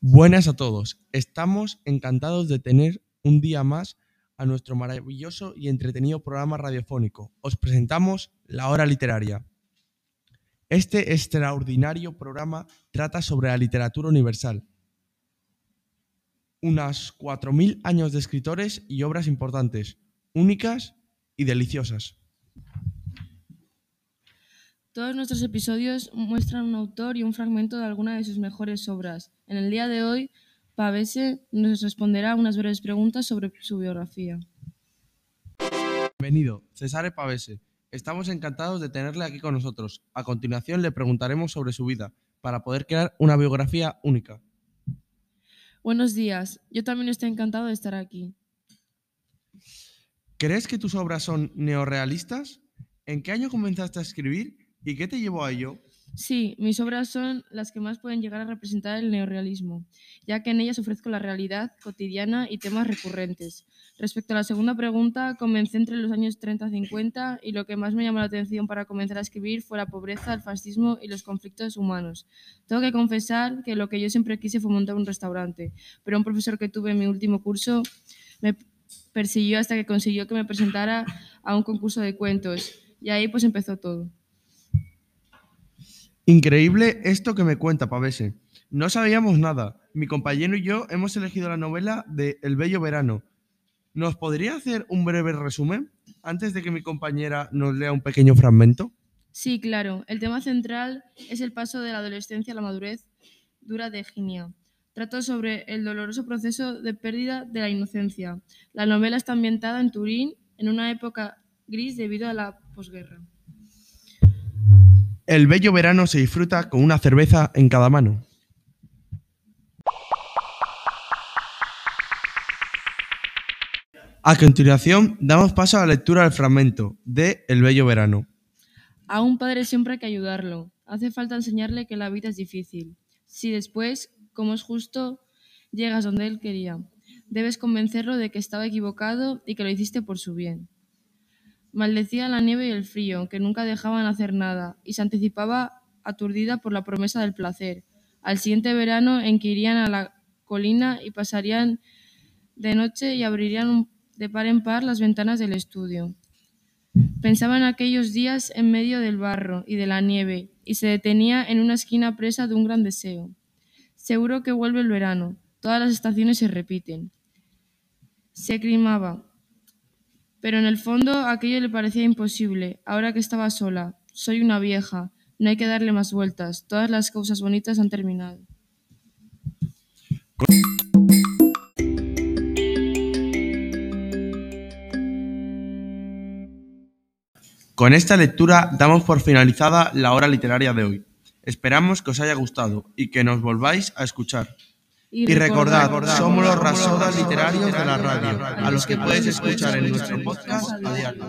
Buenas a todos. Estamos encantados de tener un día más a nuestro maravilloso y entretenido programa radiofónico. Os presentamos La Hora Literaria. Este extraordinario programa trata sobre la literatura universal. Unas 4.000 años de escritores y obras importantes, únicas y deliciosas. Todos nuestros episodios muestran un autor y un fragmento de alguna de sus mejores obras. En el día de hoy, Pavese nos responderá unas breves preguntas sobre su biografía. Bienvenido, Cesare Pavese. Estamos encantados de tenerle aquí con nosotros. A continuación le preguntaremos sobre su vida, para poder crear una biografía única. Buenos días, yo también estoy encantado de estar aquí. ¿Crees que tus obras son neorrealistas? ¿En qué año comenzaste a escribir y qué te llevó a ello? Sí, mis obras son las que más pueden llegar a representar el neorrealismo, ya que en ellas ofrezco la realidad cotidiana y temas recurrentes. Respecto a la segunda pregunta, comencé entre los años 30-50 y lo que más me llamó la atención para comenzar a escribir fue la pobreza, el fascismo y los conflictos humanos. Tengo que confesar que lo que yo siempre quise fue montar un restaurante, pero un profesor que tuve en mi último curso me persiguió hasta que consiguió que me presentara a un concurso de cuentos y ahí pues empezó todo. Increíble esto que me cuenta Pavese. No sabíamos nada. Mi compañero y yo hemos elegido la novela de El Bello Verano. ¿Nos podría hacer un breve resumen antes de que mi compañera nos lea un pequeño fragmento? Sí, claro. El tema central es el paso de la adolescencia a la madurez dura de Ginia. Trata sobre el doloroso proceso de pérdida de la inocencia. La novela está ambientada en Turín en una época gris debido a la posguerra. El bello verano se disfruta con una cerveza en cada mano. A continuación, damos paso a la lectura del fragmento de El bello verano. A un padre siempre hay que ayudarlo. Hace falta enseñarle que la vida es difícil. Si después, como es justo, llegas donde él quería, debes convencerlo de que estaba equivocado y que lo hiciste por su bien. Maldecía la nieve y el frío, que nunca dejaban hacer nada, y se anticipaba aturdida por la promesa del placer, al siguiente verano en que irían a la colina y pasarían de noche y abrirían de par en par las ventanas del estudio. Pensaba en aquellos días en medio del barro y de la nieve, y se detenía en una esquina presa de un gran deseo. Seguro que vuelve el verano, todas las estaciones se repiten. Se crimaba, pero en el fondo aquello le parecía imposible, ahora que estaba sola. Soy una vieja, no hay que darle más vueltas, todas las cosas bonitas han terminado. Con esta lectura damos por finalizada la hora literaria de hoy. Esperamos que os haya gustado y que nos volváis a escuchar. Y, recordad, somos los rasodas literarios de la radio, a los que puedes escuchar en nuestro podcast a diario.